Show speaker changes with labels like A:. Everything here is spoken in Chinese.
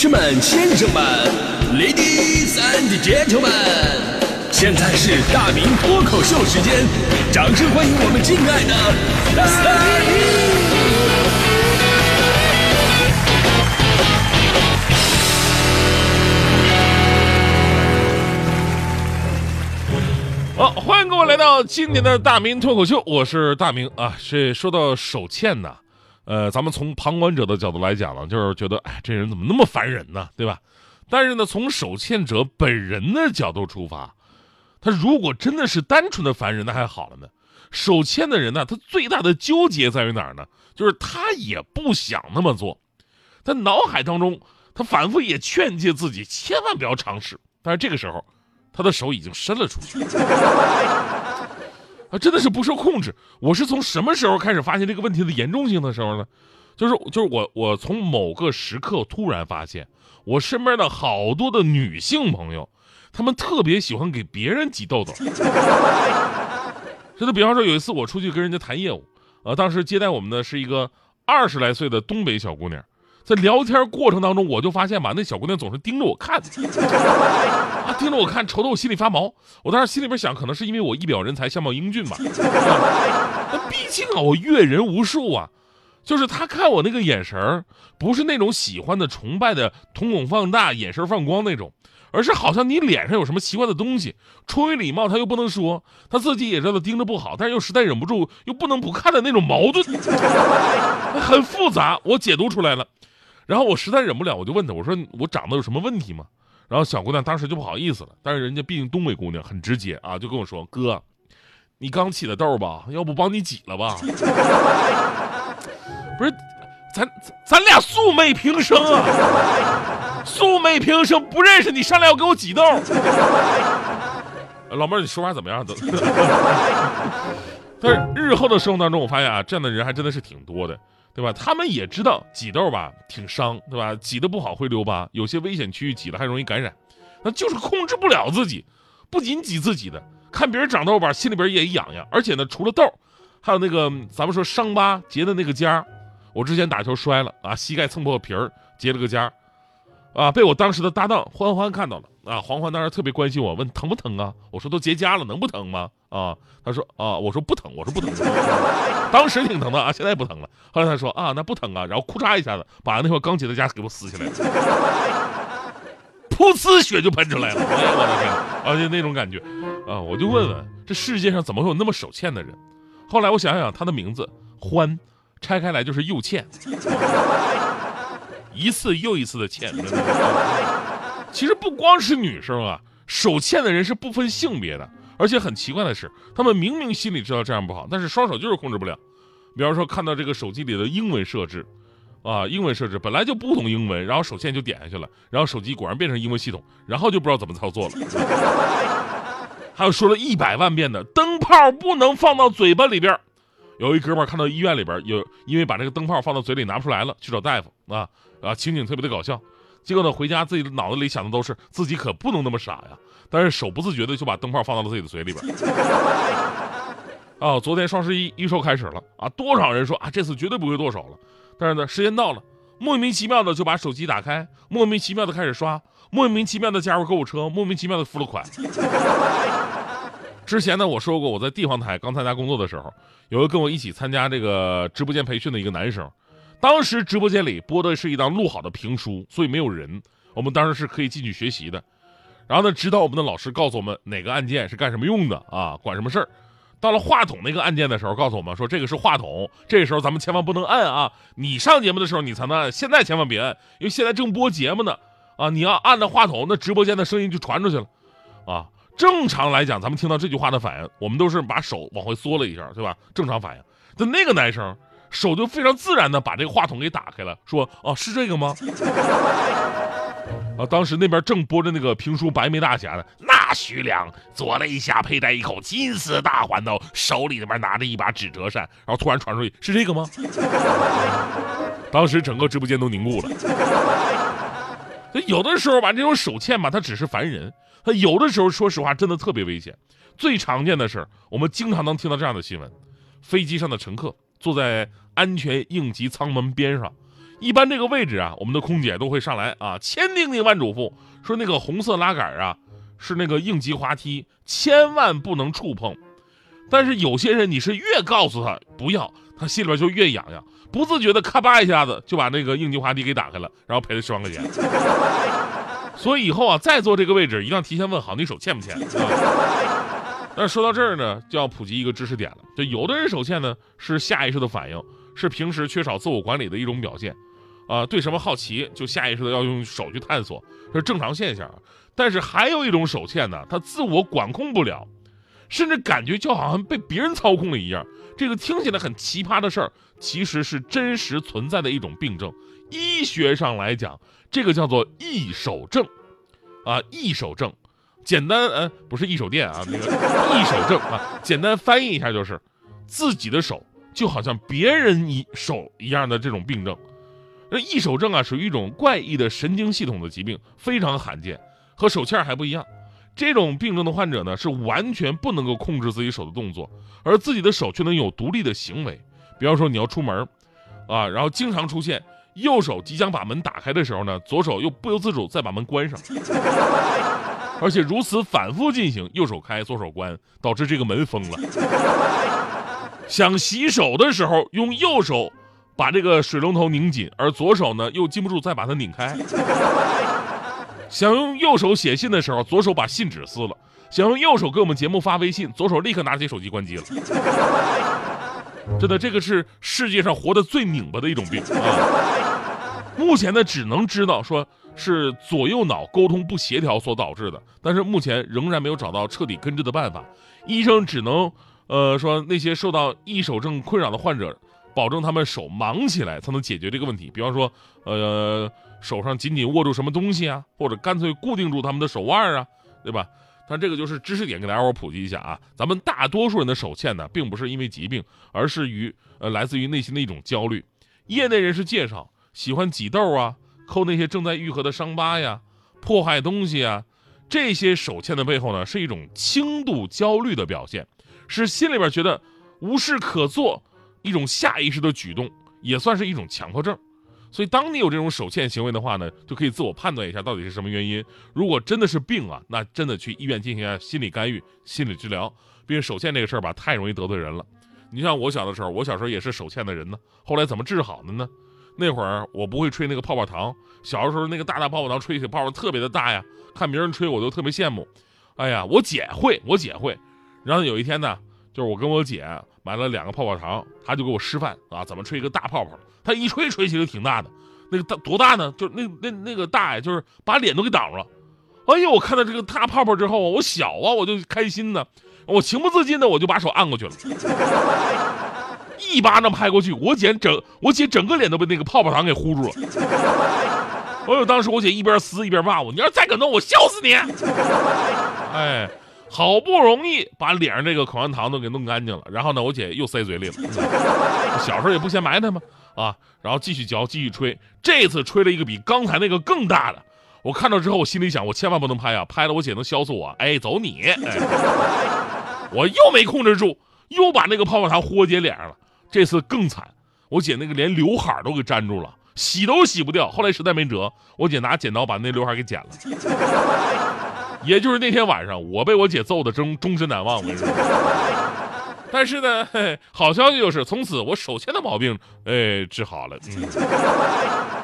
A: 士们、先生们，Ladies and Gentlemen，现在是大明脱口秀时间，掌声欢迎我们敬爱的大明！
B: 好，欢迎各位来到今年的大明脱口秀，我是大明啊。这说到手欠呢，呃，咱们从旁观者的角度来讲呢，就是觉得，哎，这人怎么那么烦人呢，对吧？但是呢，从手欠者本人的角度出发，他如果真的是单纯的烦人，那还好了呢。手欠的人呢，他最大的纠结在于哪儿呢？就是他也不想那么做，他脑海当中，他反复也劝诫自己千万不要尝试，但是这个时候。他的手已经伸了出去，啊，真的是不受控制。我是从什么时候开始发现这个问题的严重性的时候呢？就是就是我我从某个时刻突然发现，我身边的好多的女性朋友，她们特别喜欢给别人挤痘痘。真的，比方说有一次我出去跟人家谈业务，呃，当时接待我们的是一个二十来岁的东北小姑娘。在聊天过程当中，我就发现吧，那小姑娘总是盯着我看，盯着我看，瞅得我心里发毛。我当时心里边想，可能是因为我一表人才，相貌英俊吧。那毕竟啊，我阅人无数啊，就是他看我那个眼神不是那种喜欢的、崇拜的、瞳孔放大、眼神放光那种，而是好像你脸上有什么奇怪的东西。出于礼貌，他又不能说，他自己也知道盯着不好，但是又实在忍不住，又不能不看的那种矛盾，很复杂。我解读出来了。然后我实在忍不了，我就问他，我说我长得有什么问题吗？然后小姑娘当时就不好意思了，但是人家毕竟东北姑娘很直接啊，就跟我说：“哥，你刚起的痘吧？要不帮你挤了吧？”不是，咱咱俩素昧平生啊，素昧平生不认识你，上来要给我挤痘。老妹儿，你说话怎么样？但是日后的生活当中，我发现啊，这样的人还真的是挺多的。对吧？他们也知道挤痘吧，挺伤，对吧？挤得不好会留疤，有些危险区域挤了还容易感染，那就是控制不了自己，不仅挤自己的，看别人长痘吧，心里边也痒痒。而且呢，除了痘，还有那个咱们说伤疤结的那个痂我之前打球摔了啊，膝盖蹭破皮儿，结了个痂啊，被我当时的搭档欢欢看到了啊，欢欢当时特别关心我，问疼不疼啊？我说都结痂了，能不疼吗？啊，他说啊，我说不疼，我说不疼，当时挺疼的啊，现在不疼了。后来他说啊，那不疼啊，然后裤嚓一下子把那块刚结的痂给我撕下来了，噗呲血就喷出来了，哎呀我的天，而且那种感觉啊，我就问问这世界上怎么会有那么手欠的人？后来我想想他的名字欢，拆开来就是又欠，一次又一次的欠。其实不光是女生啊，手欠的人是不分性别的。而且很奇怪的是，他们明明心里知道这样不好，但是双手就是控制不了。比方说，看到这个手机里的英文设置，啊，英文设置本来就不懂英文，然后手欠就点下去了，然后手机果然变成英文系统，然后就不知道怎么操作了。还有说了一百万遍的灯泡不能放到嘴巴里边，有一哥们儿看到医院里边有，因为把这个灯泡放到嘴里拿不出来了，去找大夫啊啊，情景特别的搞笑。结果呢，回家自己的脑子里想的都是自己可不能那么傻呀。但是手不自觉的就把灯泡放到了自己的嘴里边。啊，昨天双十一预售开始了啊，多少人说啊这次绝对不会剁手了。但是呢，时间到了，莫名其妙的就把手机打开，莫名其妙的开始刷，莫名其妙的加入购物车，莫名其妙的付了款。之前呢，我说过我在地方台刚参加工作的时候，有个跟我一起参加这个直播间培训的一个男生，当时直播间里播的是一档录好的评书，所以没有人，我们当时是可以进去学习的。然后呢，指导我们的老师告诉我们哪个按键是干什么用的啊？管什么事儿？到了话筒那个按键的时候，告诉我们说这个是话筒，这个时候咱们千万不能按啊！你上节目的时候你才能按，现在千万别按，因为现在正播节目呢啊！你要按着话筒，那直播间的声音就传出去了啊！正常来讲，咱们听到这句话的反应，我们都是把手往回缩了一下，对吧？正常反应。但那个男生手就非常自然的把这个话筒给打开了，说：“哦，是这个吗？” 啊！当时那边正播着那个评书《白眉大侠》呢，那徐良左肋下佩戴一口金丝大环刀，手里那边拿着一把纸折扇，然后突然传出去，是这个吗？当时整个直播间都凝固了。有的时候吧，这种手欠吧，它只是烦人；他有的时候，说实话，真的特别危险。最常见的是，我们经常能听到这样的新闻：飞机上的乘客坐在安全应急舱门边上。一般这个位置啊，我们的空姐都会上来啊，千叮咛万嘱咐说那个红色拉杆啊是那个应急滑梯，千万不能触碰。但是有些人你是越告诉他不要，他心里边就越痒痒，不自觉的咔吧一下子就把那个应急滑梯给打开了，然后赔了十万块钱。所以以后啊，再坐这个位置一定要提前问好你手欠不欠啊。但是说到这儿呢，就要普及一个知识点了，就有的人手欠呢是下意识的反应，是平时缺少自我管理的一种表现，啊，对什么好奇就下意识的要用手去探索，这是正常现象。但是还有一种手欠呢，他自我管控不了。甚至感觉就好像被别人操控了一样，这个听起来很奇葩的事儿，其实是真实存在的一种病症。医学上来讲，这个叫做易手症，啊，易手症，简单，呃，不是易手电啊，那个易手症啊，简单翻译一下就是，自己的手就好像别人一手一样的这种病症。那易手症啊，属于一种怪异的神经系统的疾病，非常罕见，和手欠还不一样。这种病症的患者呢，是完全不能够控制自己手的动作，而自己的手却能有独立的行为。比方说，你要出门，啊，然后经常出现右手即将把门打开的时候呢，左手又不由自主再把门关上，而且如此反复进行，右手开，左手关，导致这个门封了。想洗手的时候，用右手把这个水龙头拧紧，而左手呢又禁不住再把它拧开。想用右手写信的时候，左手把信纸撕了；想用右手给我们节目发微信，左手立刻拿起手机关机了。真的，这个是世界上活得最拧巴的一种病啊！目前呢，只能知道说是左右脑沟通不协调所导致的，但是目前仍然没有找到彻底根治的办法。医生只能，呃，说那些受到易手症困扰的患者，保证他们手忙起来，才能解决这个问题。比方说，呃。手上紧紧握住什么东西啊，或者干脆固定住他们的手腕啊，对吧？但这个就是知识点，给大家伙普及一下啊。咱们大多数人的手欠呢，并不是因为疾病，而是于呃来自于内心的一种焦虑。业内人士介绍，喜欢挤痘啊，抠那些正在愈合的伤疤呀，破坏东西啊，这些手欠的背后呢，是一种轻度焦虑的表现，是心里边觉得无事可做，一种下意识的举动，也算是一种强迫症。所以，当你有这种手欠行为的话呢，就可以自我判断一下到底是什么原因。如果真的是病啊，那真的去医院进行一下心理干预、心理治疗。毕竟手欠这个事儿吧，太容易得罪人了。你像我小的时候，我小时候也是手欠的人呢。后来怎么治好的呢？那会儿我不会吹那个泡泡糖，小的时候那个大大泡泡糖吹起泡泡特别的大呀，看别人吹我都特别羡慕。哎呀，我姐会，我姐会。然后有一天呢，就是我跟我姐买了两个泡泡糖，她就给我示范啊，怎么吹一个大泡泡。他一吹吹起来挺大的，那个大多大呢？就那那那个大呀，就是把脸都给挡住了。哎呦，我看到这个大泡泡之后，我小啊，我就开心呢，我情不自禁的我就把手按过去了，一巴掌拍过去，我姐整我姐整个脸都被那个泡泡糖给糊住了。哎呦，当时我姐一边撕一边骂我：“你要再敢动，我笑死你！” 哎，好不容易把脸上这个口香糖都给弄干净了，然后呢，我姐又塞嘴里了。小时候也不嫌埋汰嘛。啊，然后继续嚼，继续吹。这次吹了一个比刚才那个更大的。我看到之后，我心里想，我千万不能拍啊，拍了我姐能削死我。哎，走你！哎，我又没控制住，又把那个泡泡糖呼我姐脸上了。这次更惨，我姐那个连刘海都给粘住了，洗都洗不掉。后来实在没辙，我姐拿剪刀把那刘海给剪了。也就是那天晚上，我被我姐揍的终终身难忘。我跟你说。但是呢，好消息就是从此我手欠的毛病，哎，治好了。嗯。